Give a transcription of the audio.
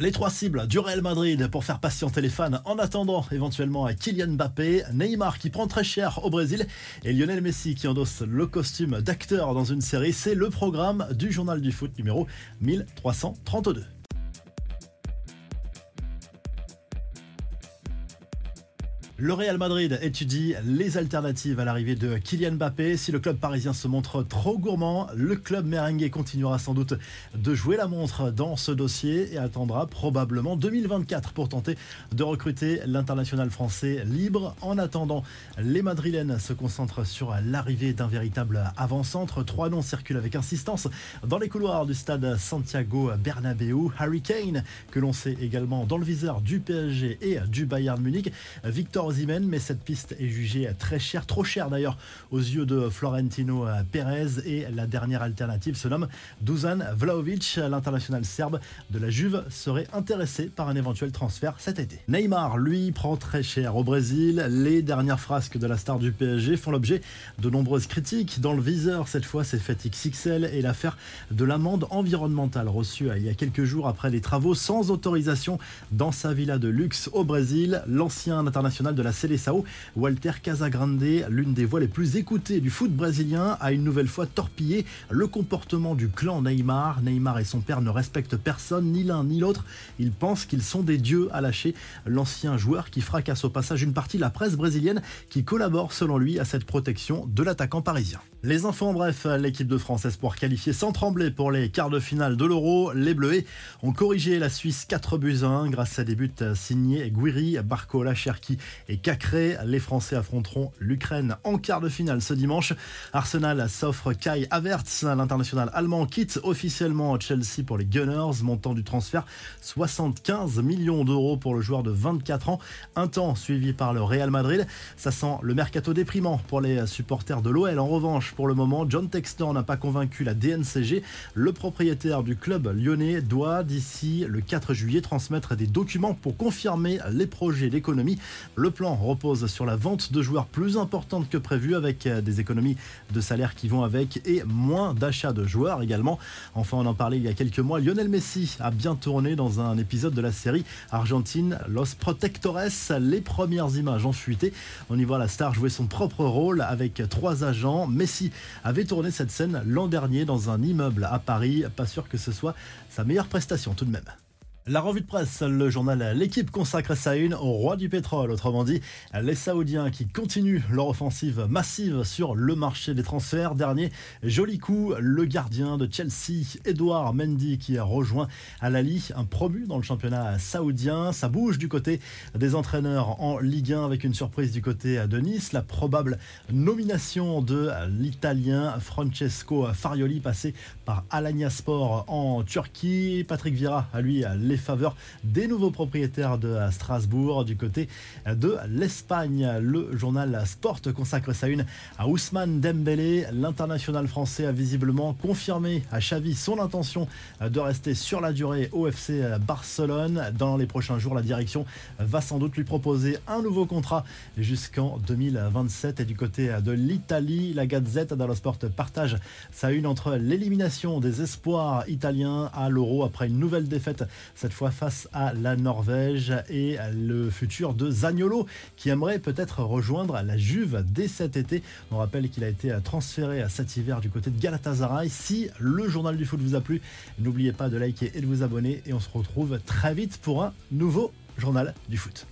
Les trois cibles du Real Madrid pour faire patienter les fans en attendant éventuellement Kylian Mbappé, Neymar qui prend très cher au Brésil et Lionel Messi qui endosse le costume d'acteur dans une série. C'est le programme du journal du foot numéro 1332. Le Real Madrid étudie les alternatives à l'arrivée de Kylian Mbappé. Si le club parisien se montre trop gourmand, le club merengue continuera sans doute de jouer la montre dans ce dossier et attendra probablement 2024 pour tenter de recruter l'international français libre. En attendant, les Madrilènes se concentrent sur l'arrivée d'un véritable avant-centre. Trois noms circulent avec insistance dans les couloirs du stade Santiago Bernabéu. Harry Kane, que l'on sait également dans le viseur du PSG et du Bayern Munich. Mais cette piste est jugée très chère, trop chère d'ailleurs aux yeux de Florentino Pérez. Et la dernière alternative se nomme Dusan Vlaovic, l'international serbe de la Juve, serait intéressé par un éventuel transfert cet été. Neymar, lui, prend très cher au Brésil. Les dernières frasques de la star du PSG font l'objet de nombreuses critiques. Dans le viseur, cette fois, c'est fait XXL et l'affaire de l'amende environnementale reçue il y a quelques jours après les travaux sans autorisation dans sa villa de luxe au Brésil. L'ancien international de de la Seleção, Walter Casagrande, l'une des voix les plus écoutées du foot brésilien, a une nouvelle fois torpillé le comportement du clan Neymar. Neymar et son père ne respectent personne, ni l'un ni l'autre. Ils pensent qu'ils sont des dieux, à lâcher l'ancien joueur qui fracasse au passage une partie de la presse brésilienne qui collabore selon lui à cette protection de l'attaquant parisien. Les enfants, bref, l'équipe de France Espoir qualifiée sans trembler pour les quarts de finale de l'Euro. Les Bleus ont corrigé la Suisse 4 buts 1 grâce à des buts signés Guiri, Barcola, Cherki et Cacré. Les Français affronteront l'Ukraine en quart de finale ce dimanche. Arsenal s'offre Kai Havertz, l'international allemand quitte officiellement Chelsea pour les Gunners, montant du transfert 75 millions d'euros pour le joueur de 24 ans. Un temps suivi par le Real Madrid. Ça sent le mercato déprimant pour les supporters de l'OL. En revanche, pour le moment. John Textor n'a pas convaincu la DNCG. Le propriétaire du club lyonnais doit d'ici le 4 juillet transmettre des documents pour confirmer les projets d'économie. Repose sur la vente de joueurs plus importante que prévu avec des économies de salaire qui vont avec et moins d'achats de joueurs également. Enfin, on en parlait il y a quelques mois. Lionel Messi a bien tourné dans un épisode de la série Argentine Los Protectores. Les premières images ont fuité. On y voit la star jouer son propre rôle avec trois agents. Messi avait tourné cette scène l'an dernier dans un immeuble à Paris. Pas sûr que ce soit sa meilleure prestation tout de même. La revue de presse, le journal L'équipe consacre sa une au roi du pétrole, autrement dit les Saoudiens qui continuent leur offensive massive sur le marché des transferts. Dernier joli coup, le gardien de Chelsea, Edouard Mendy, qui a rejoint Al Ali, un promu dans le championnat saoudien. Ça bouge du côté des entraîneurs en Ligue 1 avec une surprise du côté de Nice, la probable nomination de l'Italien Francesco Farioli passé par Alanya Sport en Turquie. Patrick Vira, à lui, les faveurs des nouveaux propriétaires de Strasbourg. Du côté de l'Espagne, le journal Sport consacre sa une à Ousmane Dembélé. L'international français a visiblement confirmé à Xavi son intention de rester sur la durée au FC Barcelone. Dans les prochains jours, la direction va sans doute lui proposer un nouveau contrat jusqu'en 2027. Et du côté de l'Italie, la Gazette dello Sport partage sa une entre l'élimination des espoirs italiens à l'Euro après une nouvelle défaite cette fois face à la Norvège et le futur de Zagnolo qui aimerait peut-être rejoindre la Juve dès cet été. On rappelle qu'il a été transféré cet hiver du côté de Galatasaray. Si le journal du foot vous a plu, n'oubliez pas de liker et de vous abonner et on se retrouve très vite pour un nouveau journal du foot.